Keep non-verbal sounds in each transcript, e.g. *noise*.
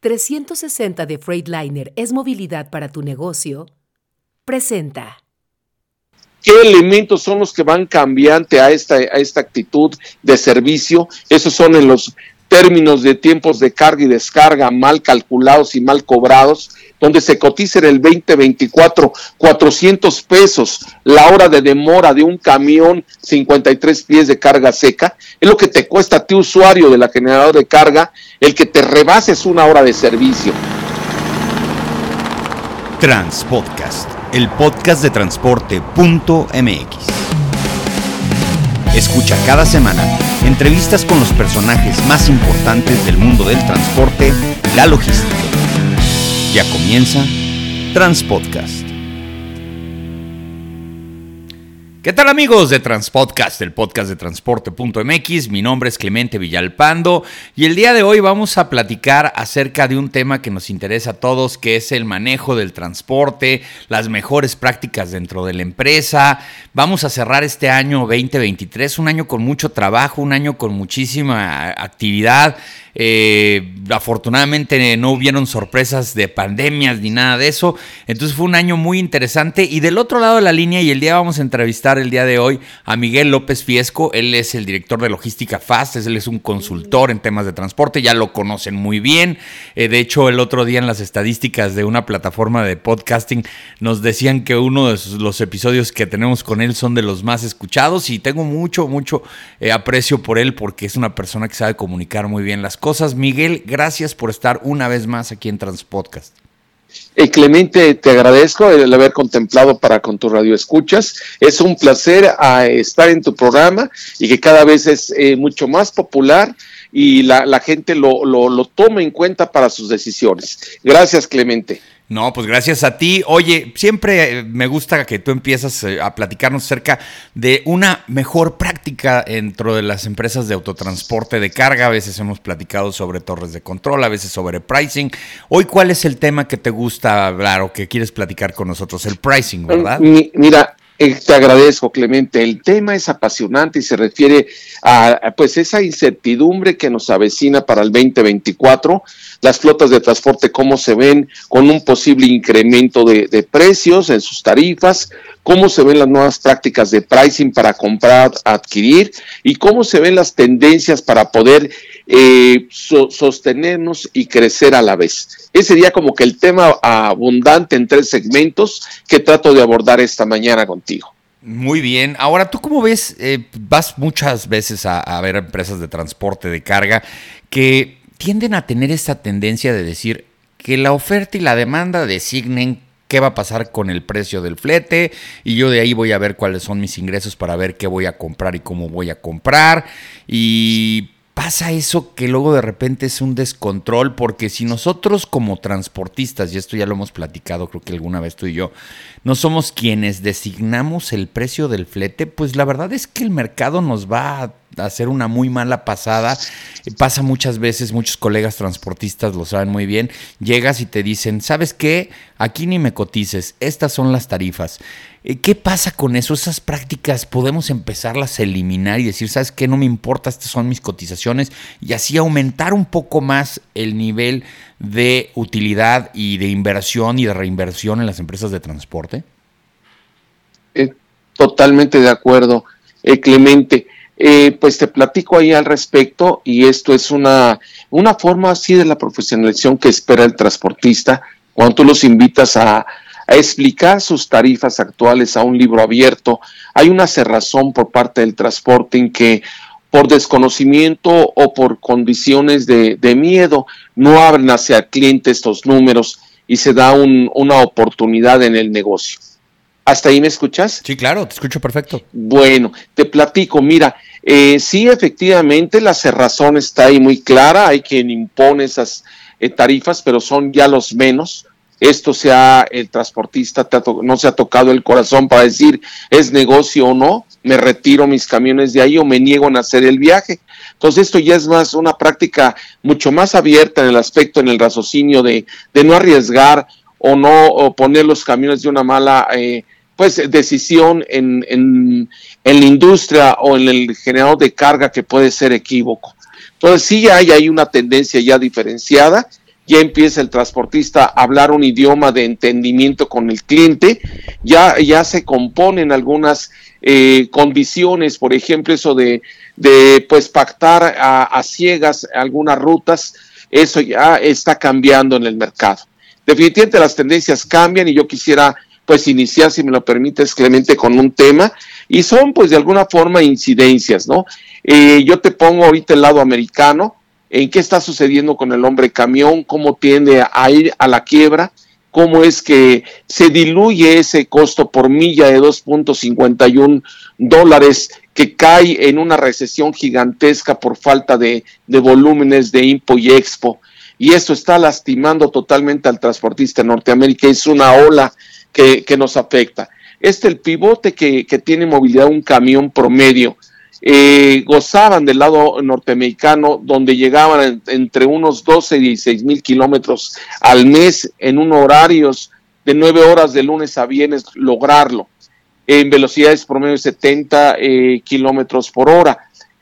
360 de Freightliner es movilidad para tu negocio, presenta. ¿Qué elementos son los que van cambiante a esta, a esta actitud de servicio? Esos son en los términos de tiempos de carga y descarga mal calculados y mal cobrados, donde se cotiza en el 2024 400 pesos la hora de demora de un camión 53 pies de carga seca, es lo que te cuesta a ti usuario de la generadora de carga el que te rebases una hora de servicio. Transpodcast, el podcast de transporte.mx. Escucha cada semana entrevistas con los personajes más importantes del mundo del transporte y la logística. Ya comienza Transpodcast. ¿Qué tal amigos de Transpodcast, el podcast de transporte.mx? Mi nombre es Clemente Villalpando y el día de hoy vamos a platicar acerca de un tema que nos interesa a todos, que es el manejo del transporte, las mejores prácticas dentro de la empresa. Vamos a cerrar este año 2023, un año con mucho trabajo, un año con muchísima actividad. Eh, afortunadamente no hubieron sorpresas de pandemias ni nada de eso. Entonces fue un año muy interesante. Y del otro lado de la línea, y el día vamos a entrevistar el día de hoy a Miguel López Fiesco. Él es el director de logística Fast, él es un consultor en temas de transporte, ya lo conocen muy bien. Eh, de hecho, el otro día en las estadísticas de una plataforma de podcasting nos decían que uno de los episodios que tenemos con él son de los más escuchados y tengo mucho, mucho eh, aprecio por él porque es una persona que sabe comunicar muy bien las cosas. Miguel, gracias por estar una vez más aquí en Transpodcast. Eh, Clemente, te agradezco el haber contemplado para con tu radio escuchas. Es un placer ah, estar en tu programa y que cada vez es eh, mucho más popular y la, gente lo, lo, lo toma en cuenta para sus decisiones. Gracias, Clemente. No, pues gracias a ti. Oye, siempre eh, me gusta que tú empiezas eh, a platicarnos acerca de una mejor práctica dentro de las empresas de autotransporte de carga. A veces hemos platicado sobre torres de control, a veces sobre pricing. Hoy, ¿cuál es el tema que te gusta hablar o que quieres platicar con nosotros? El pricing, ¿verdad? Mira, eh, te agradezco, Clemente. El tema es apasionante y se refiere a pues esa incertidumbre que nos avecina para el 2024 las flotas de transporte, cómo se ven con un posible incremento de, precios en sus tarifas, cómo se ven las nuevas prácticas de pricing para comprar, adquirir y cómo se ven las tendencias para poder eh, sostenernos y crecer a la vez. Ese sería como que el tema abundante en tres segmentos que trato de abordar esta mañana contigo. Muy bien. Ahora, ¿tú cómo ves? Eh, vas muchas veces a, a ver empresas de transporte de carga que tienden a tener esta tendencia de decir que la oferta y la demanda designen qué va a pasar con el precio del flete y yo de ahí voy a ver cuáles son mis ingresos para ver qué voy a comprar y cómo voy a comprar y pasa eso que luego de repente es un descontrol, porque si nosotros como transportistas, y esto ya lo hemos platicado creo que alguna vez tú y yo, no somos quienes designamos el precio del flete, pues la verdad es que el mercado nos va a hacer una muy mala pasada. Pasa muchas veces, muchos colegas transportistas lo saben muy bien, llegas y te dicen, ¿sabes qué? Aquí ni me cotices, estas son las tarifas. Eh, ¿Qué pasa con eso? Esas prácticas podemos empezarlas a eliminar y decir, ¿sabes qué? No me importa, estas son mis cotizaciones y así aumentar un poco más el nivel de utilidad y de inversión y de reinversión en las empresas de transporte. Eh, totalmente de acuerdo, eh, Clemente. Pues te platico ahí al respecto y esto es una, una forma así de la profesionalización que espera el transportista cuando tú los invitas a, a explicar sus tarifas actuales a un libro abierto. Hay una cerrazón por parte del transporte en que por desconocimiento o por condiciones de, miedo no abren hacia el cliente estos números y se da una oportunidad en el negocio. ¿Hasta ahí me escuchas? Sí, claro, te escucho perfecto. Bueno, te platico, mira, eh, sí, efectivamente, la cerrazón está ahí muy clara, hay quien impone esas eh, tarifas, pero son ya los menos esto sea el transportista no se ha tocado el corazón para decir es negocio o no, me retiro mis camiones de ahí o me niego a hacer el viaje. Entonces esto ya es más una práctica mucho más abierta en el aspecto, en el raciocinio de, de no arriesgar o no poner los camiones de una mala eh, pues decisión en, en, en la industria o en el generador de carga que puede ser equívoco. Entonces sí hay, hay una tendencia ya diferenciada ya empieza el transportista a hablar un idioma de entendimiento con el cliente, ya, ya se componen algunas eh, condiciones, por ejemplo, eso de, de pues pactar a, a ciegas algunas rutas, eso ya está cambiando en el mercado. Definitivamente las tendencias cambian y yo quisiera pues iniciar, si me lo permites, Clemente, con un tema, y son pues de alguna forma incidencias, ¿no? Eh, yo te pongo ahorita el lado americano, en qué está sucediendo con el hombre camión, cómo tiende a ir a la quiebra, cómo es que se diluye ese costo por milla de 2.51 dólares que cae en una recesión gigantesca por falta de, volúmenes de Impo y Expo. Y eso está lastimando totalmente al transportista en Norteamérica. Es una ola que, nos afecta. Este el pivote que, que tiene movilidad un camión promedio. Eh, gozaban del lado norteamericano, donde llegaban entre unos 12 y 16 mil kilómetros al mes en un horarios de 9 horas de lunes a viernes, lograrlo en velocidades promedio de 70 eh, kilómetros por hora.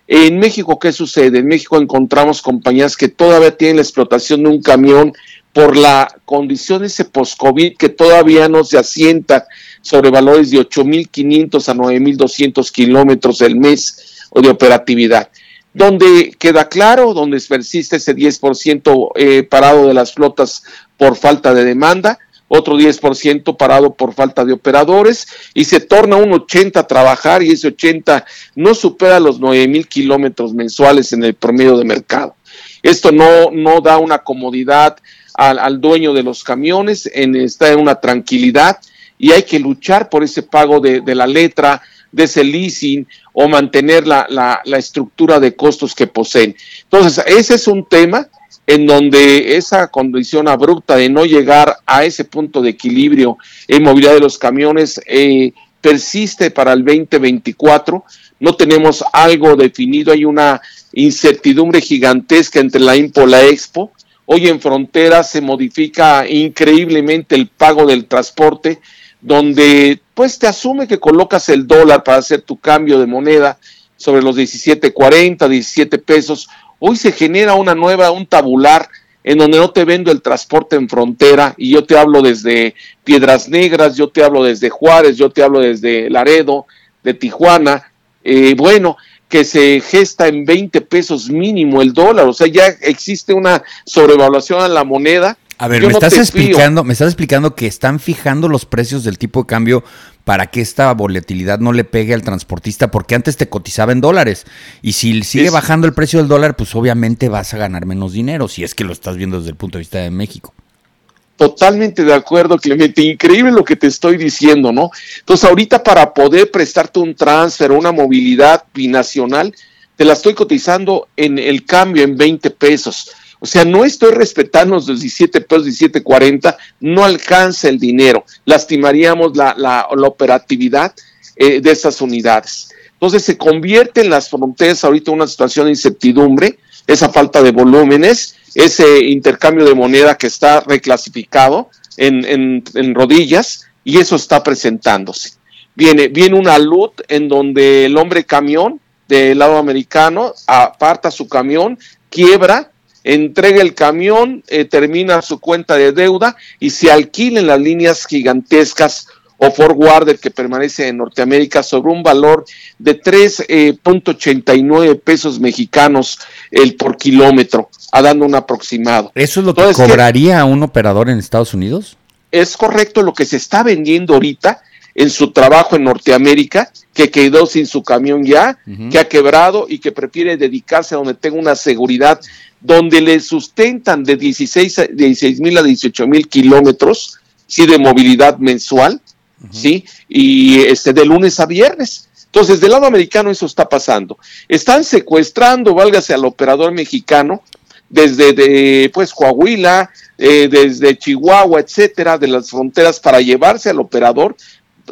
En México, ¿qué sucede? En México encontramos compañías que todavía tienen la explotación de un camión por la condición ese post-COVID que todavía no se asienta sobre valores de 8.500 a 9.200 kilómetros del mes de operatividad. Donde queda claro, donde persiste ese 10% eh, parado de las flotas por falta de demanda, otro 10% parado por falta de operadores y se torna un 80 a trabajar y ese 80 no supera los 9 mil kilómetros mensuales en el promedio de mercado. Esto no, no da una comodidad al, al dueño de los camiones, en, está en una tranquilidad y hay que luchar por ese pago de, de la letra, de ese leasing o mantener la, la, la estructura de costos que poseen. Entonces, ese es un tema en donde esa condición abrupta de no llegar a ese punto de equilibrio en movilidad de los camiones eh, persiste para el 2024. No tenemos algo definido, hay una incertidumbre gigantesca entre la IMPO y la Expo. Hoy en frontera se modifica increíblemente el pago del transporte, donde pues te asume que colocas el dólar para hacer tu cambio de moneda sobre los 17.40, 17 pesos. Hoy se genera una nueva, un tabular en donde no te vendo el transporte en frontera y yo te hablo desde Piedras Negras, yo te hablo desde Juárez, yo te hablo desde Laredo, de Tijuana, eh, bueno, que se gesta en 20 pesos mínimo el dólar, o sea, ya existe una sobrevaluación a la moneda. A ver, me estás explicando, me estás explicando que están fijando los precios del tipo de cambio para que esta volatilidad no le pegue al transportista, porque antes te cotizaba en dólares. Y si sigue bajando el precio del dólar, pues obviamente vas a ganar menos dinero, si es que lo estás viendo desde el punto de vista de México. Totalmente de acuerdo, Clemente. Increíble lo que te estoy diciendo, ¿no? Entonces, ahorita para poder prestarte un transfer, una movilidad binacional, te la estoy cotizando en el cambio en 20 pesos. O sea, no estoy respetando los 17 pesos, 17.40, no alcanza el dinero, lastimaríamos la, la, la operatividad eh, de estas unidades. Entonces se convierte en las fronteras ahorita una situación de incertidumbre, esa falta de volúmenes, ese intercambio de moneda que está reclasificado en, en, en rodillas y eso está presentándose. Viene, viene una luz en donde el hombre camión del lado americano aparta su camión, quiebra, entrega el camión, eh, termina su cuenta de deuda y se alquilen las líneas gigantescas o forwarder que permanece en Norteamérica sobre un valor de 3.89 eh, pesos mexicanos el por kilómetro, a dando un aproximado. ¿Eso es lo que cobraría un operador en Estados Unidos? Es correcto lo que se está vendiendo ahorita en su trabajo en Norteamérica, que quedó sin su camión ya, uh -huh. que ha quebrado y que prefiere dedicarse a donde tenga una seguridad donde le sustentan de 16 mil a 18 mil kilómetros, sí, de movilidad mensual, sí, y este de lunes a viernes. Entonces, del lado americano eso está pasando. Están secuestrando, válgase al operador mexicano, desde de, pues Coahuila, eh, desde Chihuahua, etcétera, de las fronteras para llevarse al operador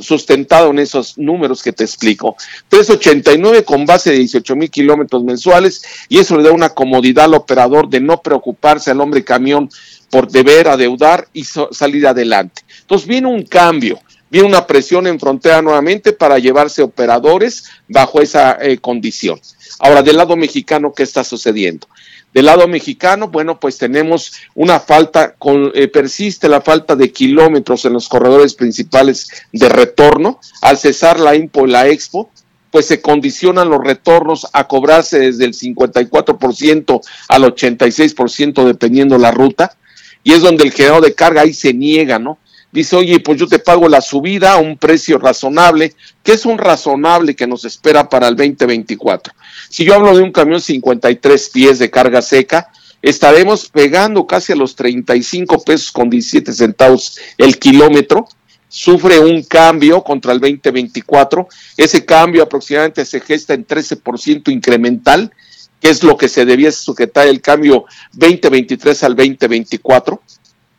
sustentado en esos números que te explico. 389 con base de 18 mil kilómetros mensuales y eso le da una comodidad al operador de no preocuparse al hombre camión por deber adeudar y salir adelante. Entonces viene un cambio, viene una presión en frontera nuevamente para llevarse operadores bajo esa eh, condición. Ahora, del lado mexicano, ¿qué está sucediendo? Del lado mexicano, bueno, pues tenemos una falta, con, eh, persiste la falta de kilómetros en los corredores principales de retorno. Al cesar la IMPO y la Expo, pues se condicionan los retornos a cobrarse desde el 54% al 86% dependiendo la ruta. Y es donde el generador de carga ahí se niega, ¿no? Dice, oye, pues yo te pago la subida a un precio razonable, que es un razonable que nos espera para el 2024. Si yo hablo de un camión 53 pies de carga seca, estaremos pegando casi a los 35 pesos con 17 centavos el kilómetro. Sufre un cambio contra el 2024. Ese cambio aproximadamente se gesta en 13% incremental, que es lo que se debía sujetar el cambio 2023 al 2024.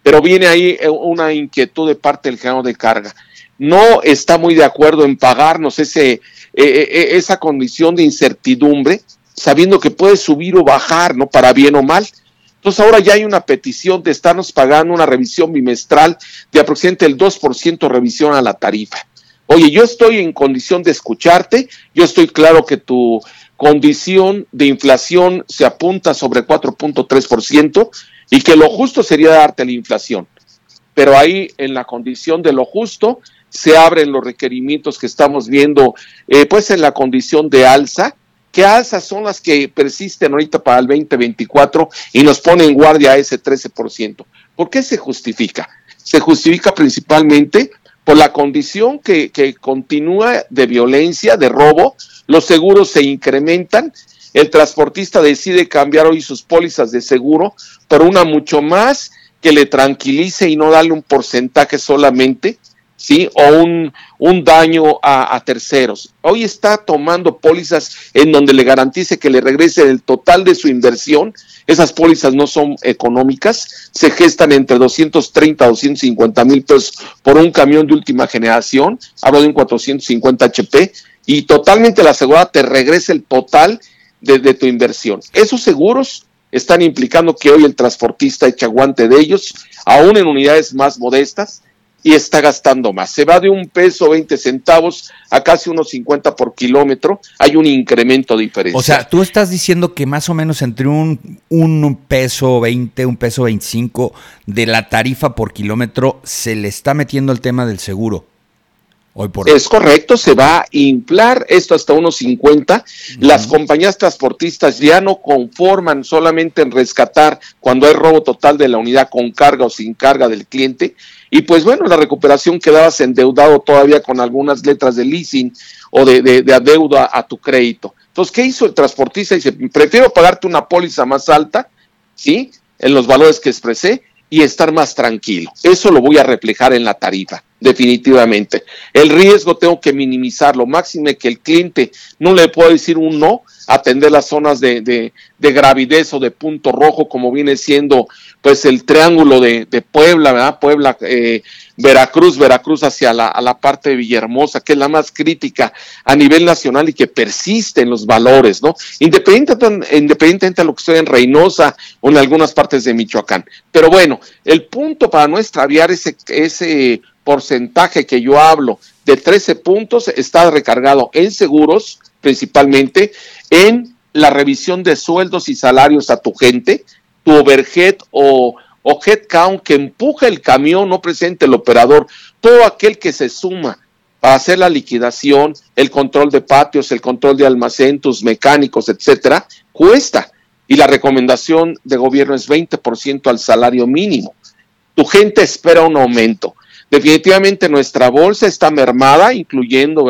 Pero viene ahí eh, una inquietud de parte del general de carga. No está muy de acuerdo en pagarnos ese eh, eh, esa condición de incertidumbre, sabiendo que puede subir o bajar, ¿no? Para bien o mal. Entonces ahora ya hay una petición de estarnos pagando una revisión bimestral de aproximadamente el 2% revisión a la tarifa. Oye, yo estoy en condición de escucharte, yo estoy claro que tu condición de inflación se apunta sobre 4.3% y que lo justo sería darte la inflación. Pero ahí en la condición de lo justo se abren los requerimientos que estamos viendo, eh, pues en la condición de alza. ¿Qué alzas son las que persisten ahorita para el 2024 y nos ponen en guardia ese 13%? ¿Por qué se justifica? Se justifica principalmente por la condición que continúa de violencia, de robo, los seguros se incrementan, el transportista decide cambiar hoy sus pólizas de seguro por una mucho más que le tranquilice y no darle un porcentaje solamente, ¿sí? O un, un daño a, terceros. Hoy está tomando pólizas en donde le garantice que le regrese el total de su inversión. Esas pólizas no son económicas, se gestan entre 230 a 250 mil pesos por un camión de última generación, hablo de un 450 HP, y totalmente la asegurada te regresa el total de, tu inversión. Esos seguros están implicando que hoy el transportista echa guante de ellos, aún en unidades más modestas, y está gastando más. Se va de un peso 20 centavos a casi unos 50 por kilómetro. Hay un incremento diferencial. O sea, tú estás diciendo que más o menos entre un, un peso 20, un peso 25 de la tarifa por kilómetro se le está metiendo el tema del seguro. Hoy por es correcto, se va a inflar esto hasta unos 50. Las compañías transportistas ya no conforman solamente en rescatar cuando hay robo total de la unidad con carga o sin carga del cliente, y pues bueno, la recuperación quedabas endeudado todavía con algunas letras de leasing o de, de, adeudo a, tu crédito. Entonces, ¿qué hizo el transportista? Dice, prefiero pagarte una póliza más alta, ¿sí? En los valores que expresé y estar más tranquilo. Eso lo voy a reflejar en la tarifa, definitivamente. El riesgo tengo que minimizarlo, máxime que el cliente no le pueda decir un no, atender las zonas de, de, de gravidez o de punto rojo, como viene siendo pues el triángulo de, Puebla, ¿verdad? Puebla, eh, Veracruz, Veracruz hacia la, a la parte de Villahermosa, que es la más crítica a nivel nacional y que persiste en los valores, ¿no? Independientemente, de lo que estoy en Reynosa o en algunas partes de Michoacán. Pero bueno, el punto para no extraviar ese, ese porcentaje que yo hablo de 13 puntos está recargado en seguros, principalmente en la revisión de sueldos y salarios a tu gente, tu overhead o, headcount que empuja el camión, no presente el operador, todo aquel que se suma para hacer la liquidación, el control de patios, el control de almacén, tus mecánicos, etcétera, cuesta. Y la recomendación de gobierno es 20% al salario mínimo. Tu gente espera un aumento. Definitivamente nuestra bolsa está mermada, incluyendo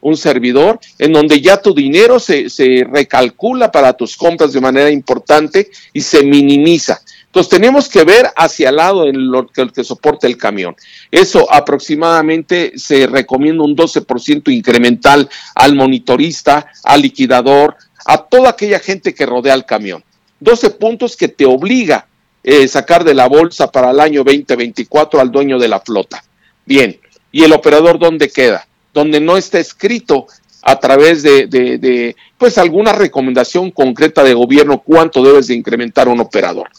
un servidor, en donde ya tu dinero se, se recalcula para tus compras de manera importante y se minimiza. Entonces tenemos que ver hacia el lado en lo que, que soporta el camión. Eso aproximadamente se recomienda un 12% incremental al monitorista, al liquidador, a toda aquella gente que rodea el camión. 12 puntos que te obliga eh, sacar de la bolsa para el año 2024 al dueño de la flota. Bien, ¿y el operador dónde queda? donde no está escrito a través de, pues alguna recomendación concreta de gobierno cuánto debes de incrementar un operador.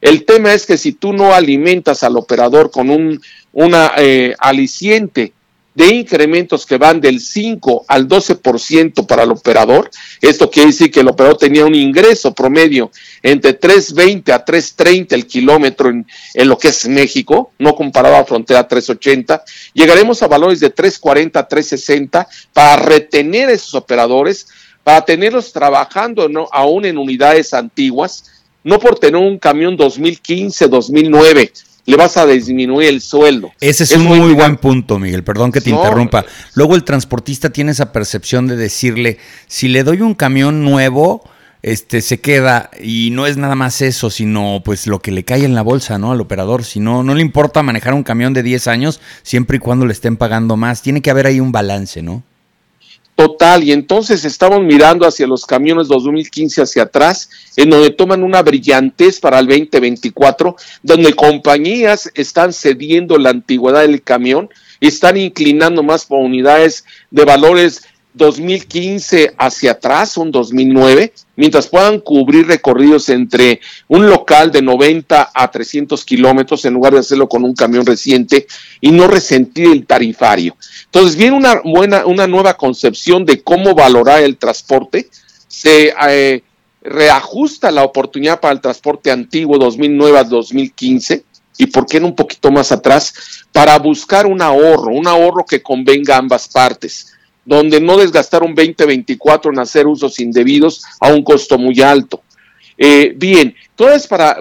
El tema es que si tú no alimentas al operador con un una eh, aliciente de incrementos que van del 5 al 12% para el operador. Esto quiere decir que el operador tenía un ingreso promedio entre 3.20 a 3.30 el kilómetro en, lo que es México, no comparado a frontera 3.80. Llegaremos a valores de 3.40 a 3.60 para retener a esos operadores, para tenerlos trabajando ¿no? aún en unidades antiguas, no por tener un camión 2015, 2009 le vas a disminuir el sueldo. Ese es, un muy, buen punto, Miguel, perdón que te interrumpa. Luego el transportista tiene esa percepción de decirle, si le doy un camión nuevo, este se queda y no es nada más eso, sino pues lo que le cae en la bolsa, ¿no? Al operador, si no no le importa manejar un camión de 10 años siempre y cuando le estén pagando más, tiene que haber ahí un balance, ¿no? Total. Y entonces estamos mirando hacia los camiones 2015 hacia atrás, en donde toman una brillantez para el 2024, donde compañías están cediendo la antigüedad del camión están inclinando más por unidades de valores 2015 hacia atrás, un 2009, mientras puedan cubrir recorridos entre un local de 90 a 300 kilómetros en lugar de hacerlo con un camión reciente y no resentir el tarifario. Entonces viene una buena, una nueva concepción de cómo valorar el transporte, se eh, reajusta la oportunidad para el transporte antiguo 2009 a 2015 y por qué no un poquito más atrás para buscar un ahorro, un ahorro que convenga a ambas partes donde no desgastar un 2024 en hacer usos indebidos a un costo muy alto. Eh, bien, entonces para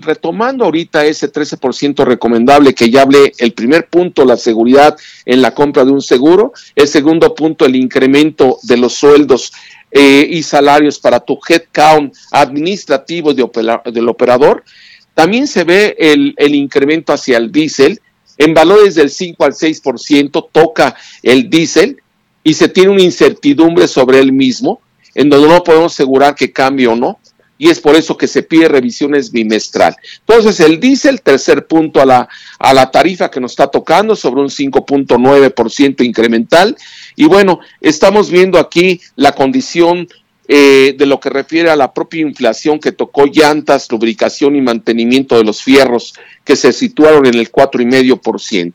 retomando ahorita ese 13% recomendable que ya hablé, el primer punto, la seguridad en la compra de un seguro, el segundo punto, el incremento de los sueldos eh, y salarios para tu headcount administrativo del operador, también se ve el, el incremento hacia el diésel, en valores del 5 al 6% toca el diésel, y se tiene una incertidumbre sobre él mismo, en donde no podemos asegurar que cambie o no, y es por eso que se pide revisiones bimestral. Entonces, el diésel, tercer punto a la, a la tarifa que nos está tocando, sobre un 5.9% incremental. Y bueno, estamos viendo aquí la condición eh, de lo que refiere a la propia inflación que tocó llantas, lubricación y mantenimiento de los fierros, que se situaron en el 4,5%.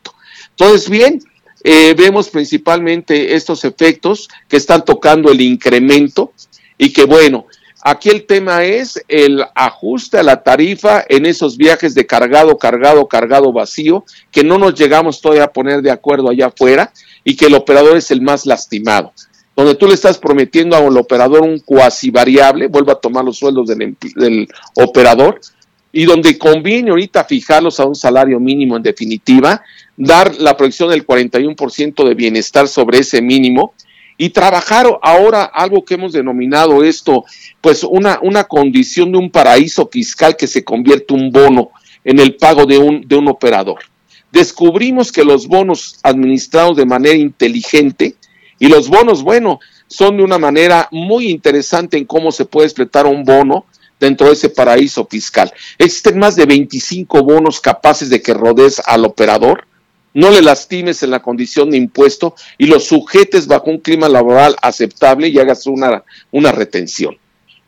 Entonces, bien, eh, vemos principalmente estos efectos que están tocando el incremento y que bueno, aquí el tema es el ajuste a la tarifa en esos viajes de cargado, cargado, cargado vacío, que no nos llegamos todavía a poner de acuerdo allá afuera y que el operador es el más lastimado. Donde tú le estás prometiendo al operador un cuasi variable, vuelva a tomar los sueldos del, del, operador, y donde conviene ahorita fijarlos a un salario mínimo en definitiva, dar la proyección del 41% de bienestar sobre ese mínimo y trabajar ahora algo que hemos denominado esto, pues una, una condición de un paraíso fiscal que se convierte un bono en el pago de un, de un operador. Descubrimos que los bonos administrados de manera inteligente y los bonos, bueno, son de una manera muy interesante en cómo se puede explotar un bono dentro de ese paraíso fiscal. Existen más de 25 bonos capaces de que rodees al operador, no le lastimes en la condición de impuesto y lo sujetes bajo un clima laboral aceptable y hagas una, una retención.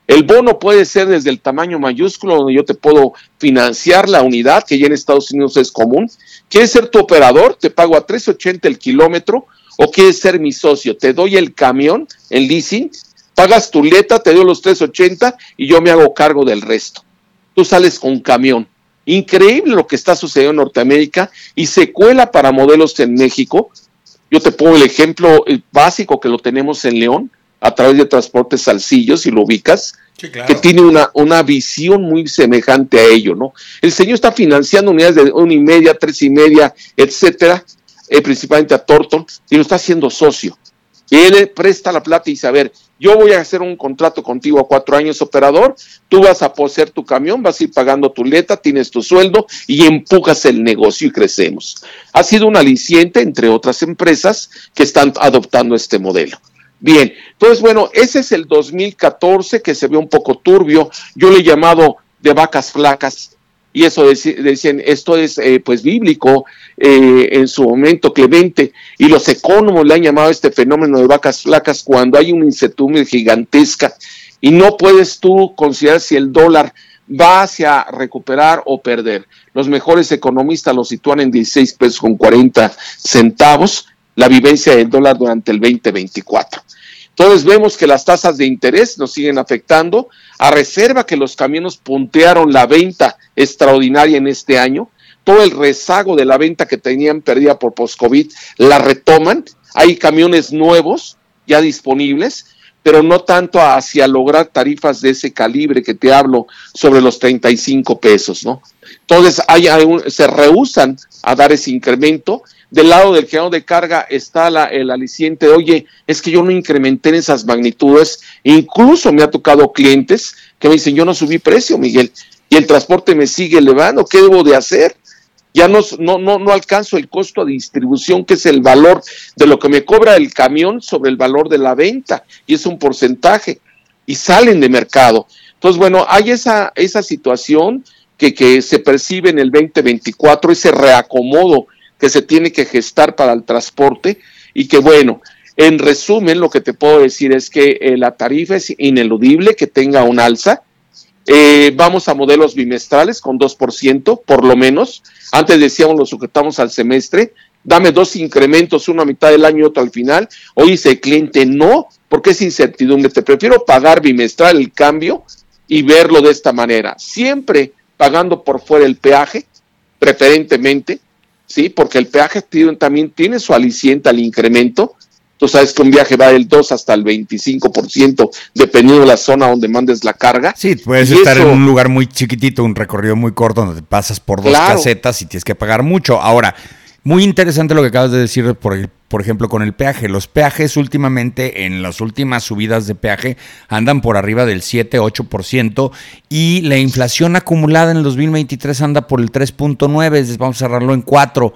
El bono puede ser desde el tamaño mayúsculo, donde yo te puedo financiar la unidad, que ya en Estados Unidos es común. ¿Quieres ser tu operador? Te pago a 3.80 el kilómetro. ¿O quieres ser mi socio? Te doy el camión, el leasing, pagas tu leta, te doy los 380 y yo me hago cargo del resto. Tú sales con camión. Increíble lo que está sucediendo en Norteamérica y se cuela para modelos en México. Yo te pongo el ejemplo básico que lo tenemos en León a través de Transportes Salcillos, y lo ubicas, que tiene una, una visión muy semejante a ello, ¿no? El señor está financiando unidades de una y media, tres y media, etcétera, eh, principalmente a Torton, y lo está haciendo socio. Y él presta la plata y dice, a ver, yo voy a hacer un contrato contigo a cuatro años operador, tú vas a poseer tu camión, vas a ir pagando tu leta, tienes tu sueldo y empujas el negocio y crecemos. Ha sido un aliciente entre otras empresas que están adoptando este modelo. Bien, entonces bueno, ese es el 2014 que se ve un poco turbio, yo le he llamado de vacas flacas, y eso decían, esto es eh, pues bíblico eh, en su momento, Clemente, y los economos le han llamado este fenómeno de vacas flacas cuando hay una incertidumbre gigantesca y no puedes tú considerar si el dólar va hacia recuperar o perder. Los mejores economistas lo sitúan en 16 pesos con 40 centavos la vivencia del dólar durante el 2024. Entonces vemos que las tasas de interés nos siguen afectando, a reserva que los camiones puntearon la venta extraordinaria en este año, todo el rezago de la venta que tenían perdida por post-COVID la retoman, hay camiones nuevos ya disponibles, pero no tanto hacia lograr tarifas de ese calibre que te hablo sobre los 35 pesos, ¿no? Entonces hay, se rehusan a dar ese incremento. Del lado del generador de carga está la, el aliciente, oye, es que yo no incrementé en esas magnitudes. Incluso me ha tocado clientes que me dicen, yo no subí precio, Miguel, y el transporte me sigue elevando, ¿qué debo de hacer? ya no, no, no, no alcanzo el costo de distribución, que es el valor de lo que me cobra el camión sobre el valor de la venta, y es un porcentaje, y salen de mercado. Entonces, bueno, hay esa, esa situación que, que se percibe en el 2024, ese reacomodo que se tiene que gestar para el transporte, y que bueno, en resumen, lo que te puedo decir es que eh, la tarifa es ineludible que tenga un alza, eh, vamos a modelos bimestrales con 2%, por lo menos. Antes decíamos, lo sujetamos al semestre. Dame dos incrementos, uno a mitad del año y otro al final. Hoy dice el cliente, no, porque es incertidumbre. Te prefiero pagar bimestral el cambio y verlo de esta manera. Siempre pagando por fuera el peaje, preferentemente, ¿sí? Porque el peaje también tiene su aliciente al incremento Tú sabes que un viaje va del 2 hasta el 25%, dependiendo de la zona donde mandes la carga. Sí, puedes estar en un lugar muy chiquitito, un recorrido muy corto, donde te pasas por dos casetas y tienes que pagar mucho. Ahora, muy interesante lo que acabas de decir, por, por ejemplo, con el peaje. Los peajes últimamente, en las últimas subidas de peaje, andan por arriba del 7-8% y la inflación acumulada en el 2023 anda por el 3.9, vamos a cerrarlo en 4.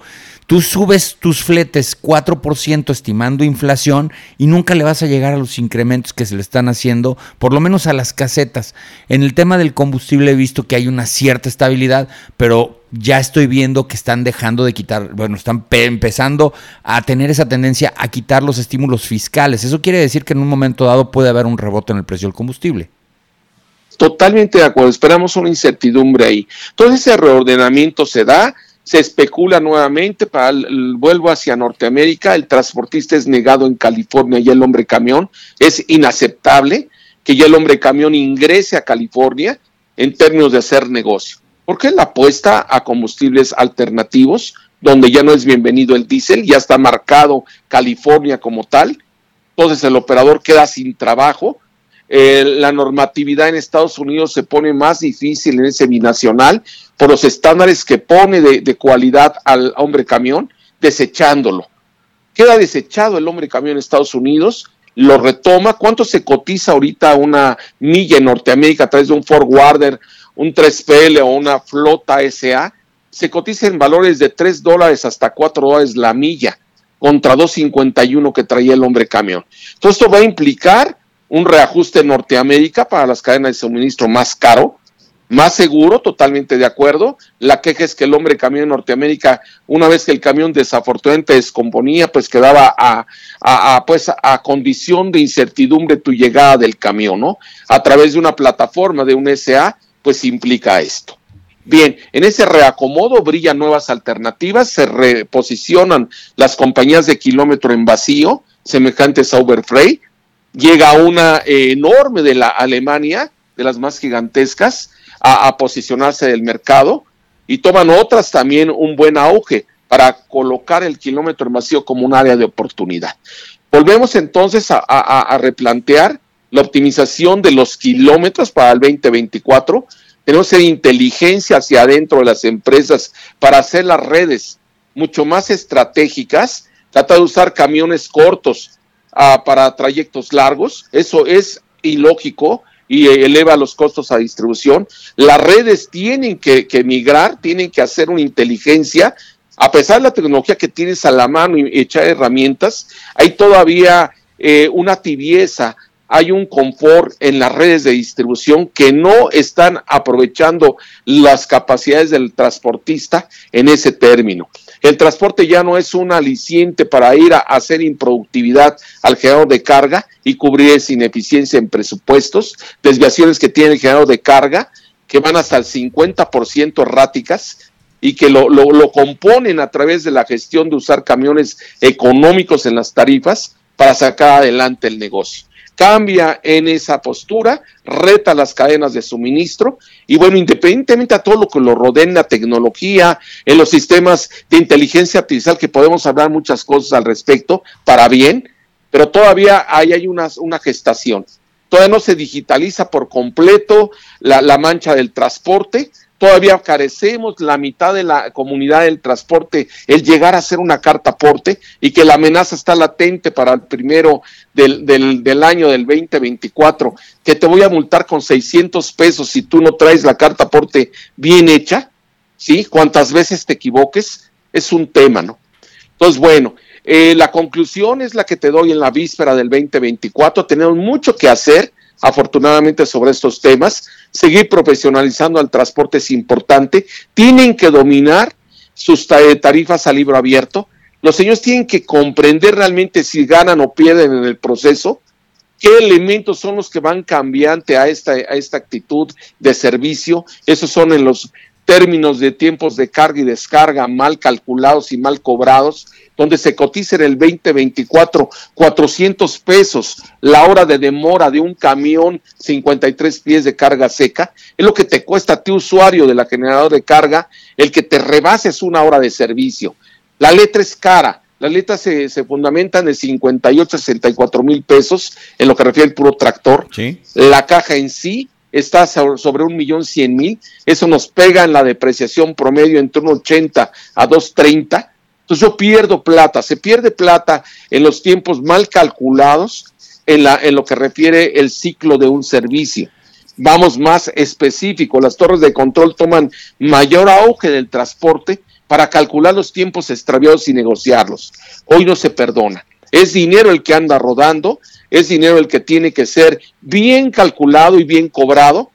Tú subes tus fletes 4% estimando inflación y nunca le vas a llegar a los incrementos que se le están haciendo, por lo menos a las casetas. En el tema del combustible he visto que hay una cierta estabilidad, pero ya estoy viendo que están dejando de quitar, bueno, están empezando a tener esa tendencia a quitar los estímulos fiscales. Eso quiere decir que en un momento dado puede haber un rebote en el precio del combustible. Totalmente de acuerdo, esperamos una incertidumbre ahí. Todo ese reordenamiento se da, se especula nuevamente para el, vuelvo hacia Norteamérica, el transportista es negado en California y el hombre camión, es inaceptable que ya el hombre camión ingrese a California en términos de hacer negocio. Porque la apuesta a combustibles alternativos, donde ya no es bienvenido el diésel, ya está marcado California como tal, entonces el operador queda sin trabajo, eh, la normatividad en Estados Unidos se pone más difícil en ese binacional por los estándares que pone de, cualidad al hombre camión, desechándolo. Queda desechado el hombre camión en Estados Unidos, lo retoma. ¿Cuánto se cotiza ahorita una milla en Norteamérica a través de un forwarder, un 3PL o una flota SA? Se cotiza en valores de 3 dólares hasta 4 dólares la milla contra 2.51 que traía el hombre camión. Entonces esto va a implicar un reajuste en Norteamérica para las cadenas de suministro más caro, más seguro, totalmente de acuerdo. La queja es que el hombre camión en Norteamérica, una vez que el camión desafortunadamente descomponía, pues quedaba a, a, pues a condición de incertidumbre tu llegada del camión, ¿no? A través de una plataforma de un SA, pues implica esto. Bien, en ese reacomodo brillan nuevas alternativas, se reposicionan las compañías de kilómetro en vacío, semejantes a Uber Freight, llega una eh, enorme de la Alemania, de las más gigantescas, a, posicionarse del mercado y toman otras también un buen auge para colocar el kilómetro en vacío como un área de oportunidad. Volvemos entonces a, a, replantear la optimización de los kilómetros para el 2024. Tenemos que inteligencia hacia adentro de las empresas para hacer las redes mucho más estratégicas, trata de usar camiones cortos, para trayectos largos. Eso es ilógico y eleva los costos a distribución. Las redes tienen que, migrar, tienen que hacer una inteligencia. A pesar de la tecnología que tienes a la mano y echar herramientas, hay todavía eh, una tibieza hay un confort en las redes de distribución que no están aprovechando las capacidades del transportista en ese término. El transporte ya no es un aliciente para ir a hacer improductividad al generador de carga y cubrir esa ineficiencia en presupuestos, desviaciones que tiene el generador de carga, que van hasta el 50% erráticas, y que lo, lo, lo componen a través de la gestión de usar camiones económicos en las tarifas para sacar adelante el negocio cambia en esa postura, reta las cadenas de suministro y bueno, independientemente a todo lo que lo rodea en la tecnología, en los sistemas de inteligencia artificial, que podemos hablar muchas cosas al respecto, para bien, pero todavía hay una, una gestación. Todavía no se digitaliza por completo la, la mancha del transporte, todavía carecemos la mitad de la comunidad del transporte el llegar a hacer una carta aporte y que la amenaza está latente para el primero del, del, del, año del 2024, que te voy a multar con 600 pesos si tú no traes la carta aporte bien hecha, ¿sí? Cuantas veces te equivoques, es un tema, ¿no? Entonces, bueno, eh, la conclusión es la que te doy en la víspera del 2024, tenemos mucho que hacer afortunadamente sobre estos temas. Seguir profesionalizando al transporte es importante. Tienen que dominar sus tarifas a libro abierto. Los señores tienen que comprender realmente si ganan o pierden en el proceso, qué elementos son los que van cambiante a esta, a esta actitud de servicio. Esos son en los términos de tiempos de carga y descarga mal calculados y mal cobrados, donde se cotiza en el 2024 400 pesos la hora de demora de un camión 53 pies de carga seca, es lo que te cuesta a ti usuario de la generadora de carga el que te rebases una hora de servicio. La letra es cara, las letras se, se, fundamentan de 58 a 64 mil pesos en lo que refiere al puro tractor. ¿Sí? La caja en sí está sobre un millón cien mil, eso nos pega en la depreciación promedio entre un 80 a 230, entonces yo pierdo plata, se pierde plata en los tiempos mal calculados en, la, en lo que refiere el ciclo de un servicio. Vamos más específico, las torres de control toman mayor auge del transporte para calcular los tiempos extraviados y negociarlos. Hoy no se perdona. Es dinero el que anda rodando, es dinero el que tiene que ser bien calculado y bien cobrado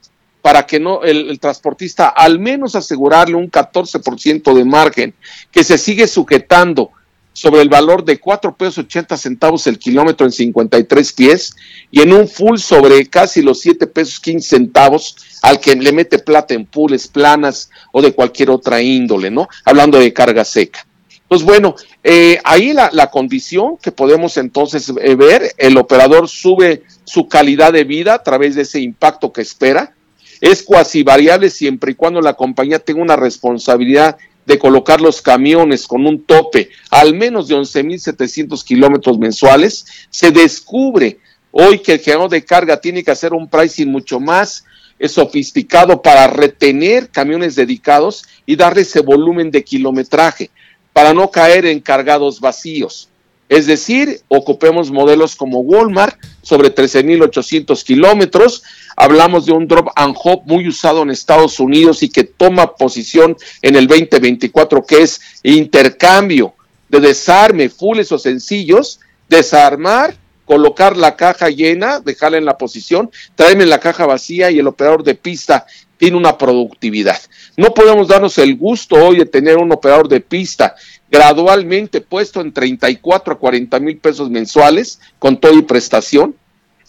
para que no el, transportista al menos asegurarle un 14% de margen que se sigue sujetando sobre el valor de 4 pesos 80 centavos el kilómetro en 53 pies y en un full sobre casi los 7 pesos 15 centavos al que le mete plata en pools planas o de cualquier otra índole, ¿no? Hablando de carga seca. Pues bueno, eh, ahí la, condición que podemos entonces eh, ver, el operador sube su calidad de vida a través de ese impacto que espera, es cuasi variable siempre y cuando la compañía tenga una responsabilidad de colocar los camiones con un tope al menos de 11.700 kilómetros mensuales, se descubre hoy que el generador de carga tiene que hacer un pricing mucho más eh, sofisticado para retener camiones dedicados y darle ese volumen de kilometraje para no caer en cargados vacíos. Es decir, ocupemos modelos como Walmart sobre 13.800 kilómetros. Hablamos de un drop and hop muy usado en Estados Unidos y que toma posición en el 2024, que es intercambio de desarme, fulles o sencillos, desarmar, colocar la caja llena, dejarla en la posición, traerme la caja vacía y el operador de pista tiene una productividad. No podemos darnos el gusto hoy de tener un operador de pista gradualmente puesto en 34 a 40 mil pesos mensuales con todo y prestación,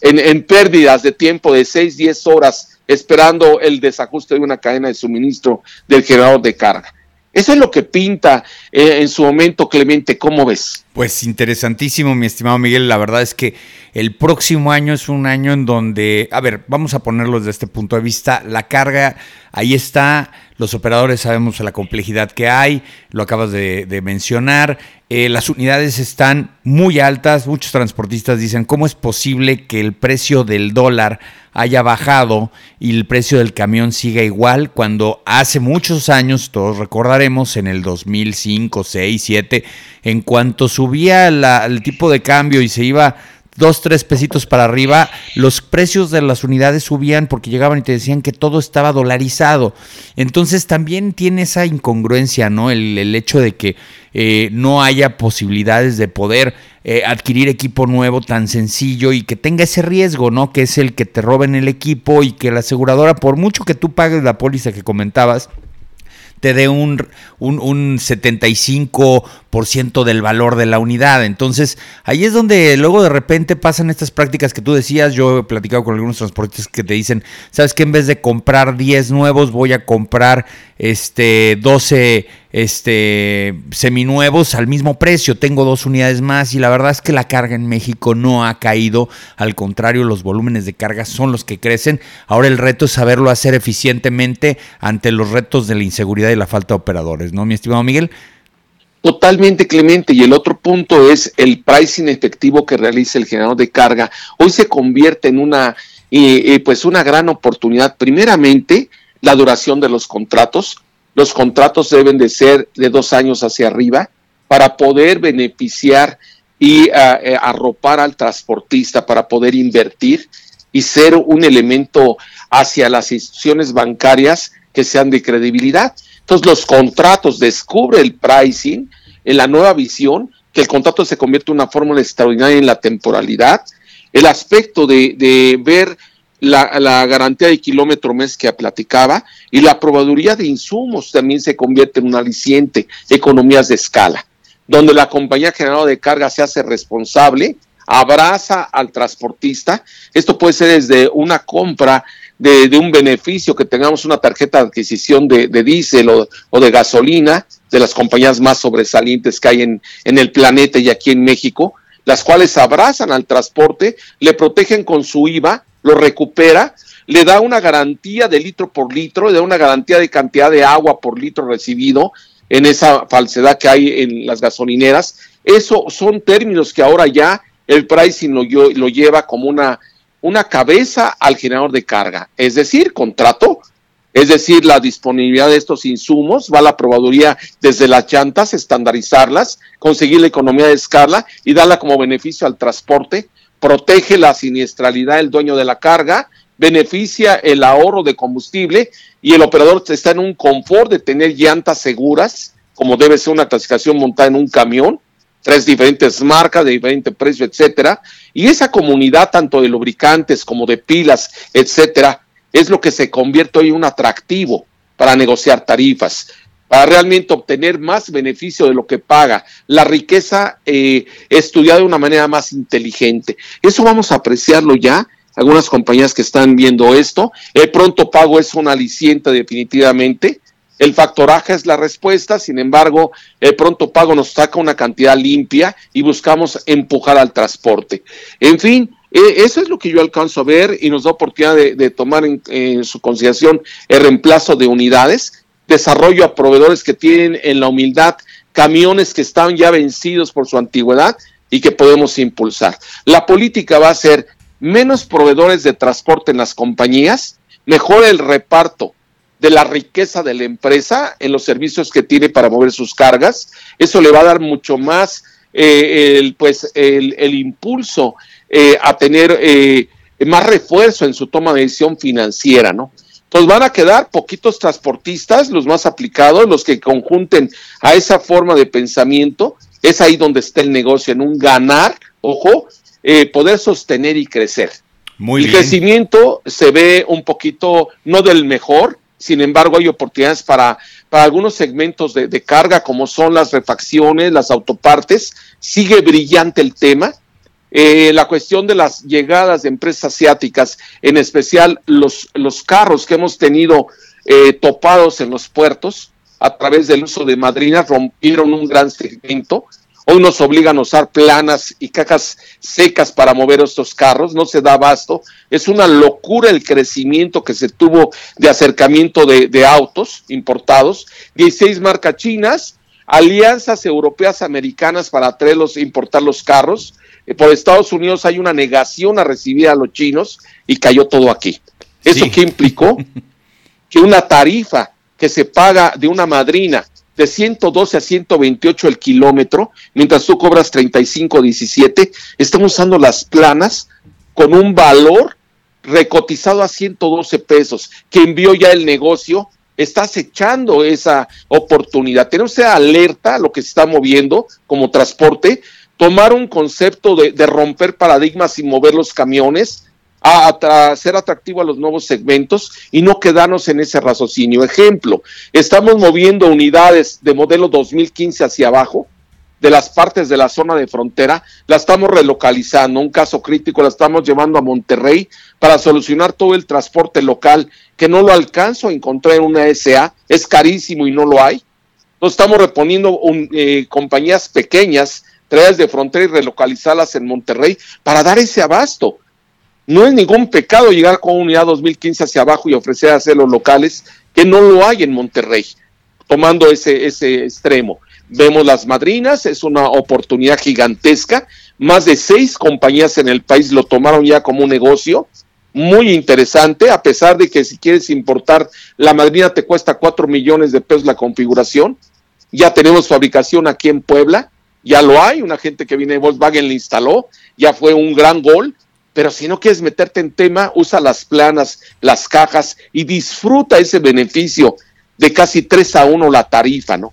en, en, pérdidas de tiempo de 6, 10 horas esperando el desajuste de una cadena de suministro del generador de carga. Eso es lo que pinta eh, en su momento Clemente, ¿cómo ves? Pues interesantísimo, mi estimado Miguel. La verdad es que el próximo año es un año en donde, a ver, vamos a ponerlo desde este punto de vista, la carga ahí está, los operadores sabemos la complejidad que hay, lo acabas de, mencionar, eh, las unidades están muy altas, muchos transportistas dicen, ¿cómo es posible que el precio del dólar haya bajado y el precio del camión siga igual cuando hace muchos años, todos recordaremos, en el 2005, 6, 7, en cuanto subía el tipo de cambio y se iba dos, tres pesitos para arriba, los precios de las unidades subían porque llegaban y te decían que todo estaba dolarizado. Entonces también tiene esa incongruencia, ¿no? El, el hecho de que eh, no haya posibilidades de poder eh, adquirir equipo nuevo tan sencillo y que tenga ese riesgo, ¿no? Que es el que te roben el equipo y que la aseguradora, por mucho que tú pagues la póliza que comentabas, te dé un, un, un 75% del valor de la unidad. Entonces, ahí es donde luego de repente pasan estas prácticas que tú decías. Yo he platicado con algunos transportistas que te dicen, ¿sabes que En vez de comprar 10 nuevos, voy a comprar este 12 este seminuevos al mismo precio. Tengo dos unidades más y la verdad es que la carga en México no ha caído. Al contrario, los volúmenes de carga son los que crecen. Ahora el reto es saberlo hacer eficientemente ante los retos de la inseguridad y la falta de operadores, ¿no, mi estimado Miguel? Totalmente, Clemente. Y el otro punto es el pricing efectivo que realiza el generador de carga. Hoy se convierte en una, pues una gran oportunidad. Primeramente, la duración de los contratos. Los contratos deben de ser de dos años hacia arriba para poder beneficiar y eh, arropar al transportista para poder invertir y ser un elemento hacia las instituciones bancarias que sean de credibilidad. Entonces los contratos descubre el pricing en la nueva visión, que el contrato se convierte en una fórmula extraordinaria en la temporalidad, el aspecto de ver la, garantía de kilómetro mes que platicaba y la probaduría de insumos también se convierte en un aliciente, economías de escala, donde la compañía generadora de carga se hace responsable, abraza al transportista. Esto puede ser desde una compra de, un beneficio, que tengamos una tarjeta de adquisición de, diésel o, de gasolina, de las compañías más sobresalientes que hay en, en el planeta y aquí en México, las cuales abrazan al transporte, le protegen con su IVA lo recupera, le da una garantía de litro por litro, le da una garantía de cantidad de agua por litro recibido en esa falsedad que hay en las gasolineras. Eso son términos que ahora ya el pricing lo, lleva como una, una cabeza al generador de carga, es decir, contrato, es decir, la disponibilidad de estos insumos, va a la probaduría desde las llantas, estandarizarlas, conseguir la economía de escala y darla como beneficio al transporte protege la siniestralidad del dueño de la carga, beneficia el ahorro de combustible y el operador está en un confort de tener llantas seguras, como debe ser una clasificación montada en un camión, tres diferentes marcas de diferente precio, etcétera, y esa comunidad tanto de lubricantes como de pilas, etcétera, es lo que se convierte hoy en un atractivo para negociar tarifas para realmente obtener más beneficio de lo que paga, la riqueza eh, estudiada de una manera más inteligente. Eso vamos a apreciarlo ya. Algunas compañías que están viendo esto, el pronto pago es un aliciente definitivamente. El factoraje es la respuesta, sin embargo, el pronto pago nos saca una cantidad limpia y buscamos empujar al transporte. En fin, eh, eso es lo que yo alcanzo a ver y nos da oportunidad de, tomar en, su consideración el reemplazo de unidades desarrollo a proveedores que tienen en la humildad camiones que están ya vencidos por su antigüedad y que podemos impulsar. La política va a ser menos proveedores de transporte en las compañías, mejor el reparto de la riqueza de la empresa en los servicios que tiene para mover sus cargas. Eso le va a dar mucho más eh, el, pues, el, impulso eh, a tener eh, más refuerzo en su toma de decisión financiera, ¿no? Pues van a quedar poquitos transportistas, los más aplicados, los que conjunten a esa forma de pensamiento. Es ahí donde está el negocio, en un ganar, ojo, eh, poder sostener y crecer. Muy el crecimiento se ve un poquito, no del mejor, sin embargo hay oportunidades para, para algunos segmentos de, de carga, como son las refacciones, las autopartes. Sigue brillante el tema eh, la cuestión de las llegadas de empresas asiáticas, en especial los, los carros que hemos tenido eh, topados en los puertos a través del uso de madrinas, rompieron un gran segmento. Hoy nos obligan a usar planas y cajas secas para mover estos carros, no se da abasto. Es una locura el crecimiento que se tuvo de acercamiento de, autos importados. 16 marcas chinas, alianzas europeas americanas para traerlos, importar los carros. Eh, por Estados Unidos hay una negación a recibir a los chinos y cayó todo aquí. ¿Eso qué implicó? *laughs* que una tarifa que se paga de una madrina de 112 a 128 el kilómetro, mientras tú cobras 35 17, están usando las planas con un valor recotizado a 112 pesos, que envió ya el negocio, está acechando esa oportunidad. Tenemos que alerta a lo que se está moviendo como transporte, tomar un concepto de, romper paradigmas y mover los camiones, a, ser atractivo a los nuevos segmentos y no quedarnos en ese raciocinio. Ejemplo, estamos moviendo unidades de modelo 2015 hacia abajo de las partes de la zona de frontera, la estamos relocalizando, un caso crítico la estamos llevando a Monterrey para solucionar todo el transporte local que no lo alcanzo a encontrar en una SA, es carísimo y no lo hay. Entonces estamos reponiendo eh, compañías pequeñas, traídas de frontera y relocalizarlas en Monterrey para dar ese abasto. No es ningún pecado llegar con unidad 2015 hacia abajo y ofrecer a los locales, que no lo hay en Monterrey, tomando ese, ese extremo. Vemos las madrinas, es una oportunidad gigantesca. Más de seis compañías en el país lo tomaron ya como un negocio muy interesante, a pesar de que si quieres importar la madrina te cuesta cuatro millones de pesos la configuración. Ya tenemos fabricación aquí en Puebla, ya lo hay, una gente que viene de Volkswagen le instaló, ya fue un gran gol pero si no quieres meterte en tema, usa las planas, las cajas y disfruta ese beneficio de casi 3 a 1 la tarifa, ¿no?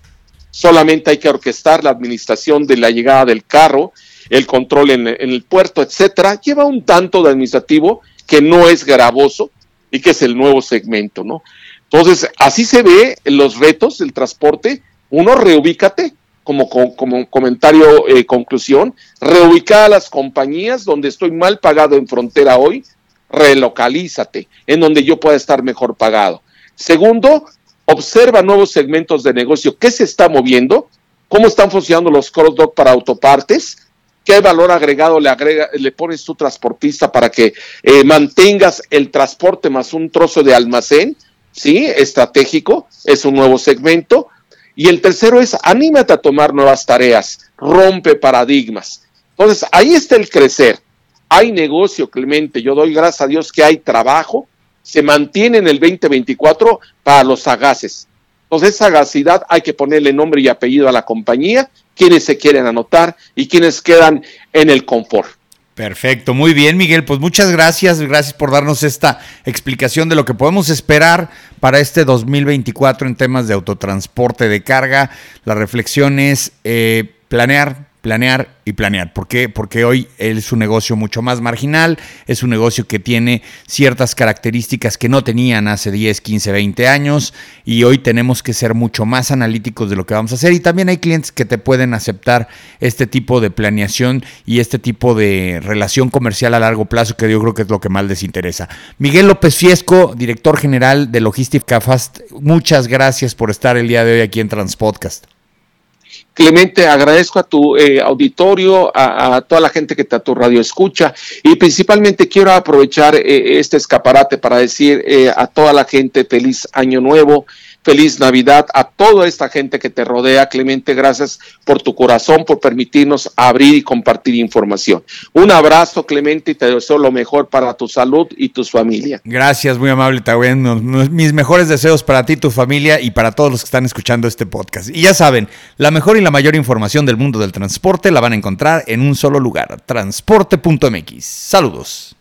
Solamente hay que orquestar la administración de la llegada del carro, el control en, el puerto, etcétera. Lleva un tanto de administrativo que no es gravoso y que es el nuevo segmento, ¿no? Entonces, así se ve los retos del transporte. Uno, reubícate, como, como comentario, eh, conclusión, reubicar a las compañías donde estoy mal pagado en frontera hoy, relocalízate en donde yo pueda estar mejor pagado. Segundo, observa nuevos segmentos de negocio, qué se está moviendo, cómo están funcionando los cross-dock para autopartes, qué valor agregado le, agrega, le pones tu transportista para que eh, mantengas el transporte más un trozo de almacén, ¿sí? Estratégico, es un nuevo segmento. Y el tercero es anímate a tomar nuevas tareas, rompe paradigmas. Entonces, ahí está el crecer. Hay negocio, Clemente. Yo doy gracias a Dios que hay trabajo. Se mantiene en el 2024 para los sagaces. Entonces, sagacidad hay que ponerle nombre y apellido a la compañía, quienes se quieren anotar y quienes quedan en el confort. Perfecto, muy bien Miguel, pues muchas gracias, gracias por darnos esta explicación de lo que podemos esperar para este 2024 en temas de autotransporte de carga. La reflexión es eh, planear, planear y planear. ¿Por qué? Porque hoy es un negocio mucho más marginal, es un negocio que tiene ciertas características que no tenían hace 10, 15, 20 años y hoy tenemos que ser mucho más analíticos de lo que vamos a hacer y también hay clientes que te pueden aceptar este tipo de planeación y este tipo de relación comercial a largo plazo que yo creo que es lo que más les interesa. Miguel López Fiesco, director general de Logística Fast, muchas gracias por estar el día de hoy aquí en Transpodcast. Clemente, agradezco a tu eh, auditorio, a, toda la gente que te a tu radio escucha y principalmente quiero aprovechar eh, este escaparate para decir eh, a toda la gente feliz año nuevo feliz Navidad a toda esta gente que te rodea. Clemente, gracias por tu corazón, por permitirnos abrir y compartir información. Un abrazo, Clemente, y te deseo lo mejor para tu salud y tu familia. Gracias, muy amable, Tagüen. Mis mejores deseos para ti, tu familia y para todos los que están escuchando este podcast. Y ya saben, la mejor y la mayor información del mundo del transporte la van a encontrar en un solo lugar, transporte.mx. Saludos.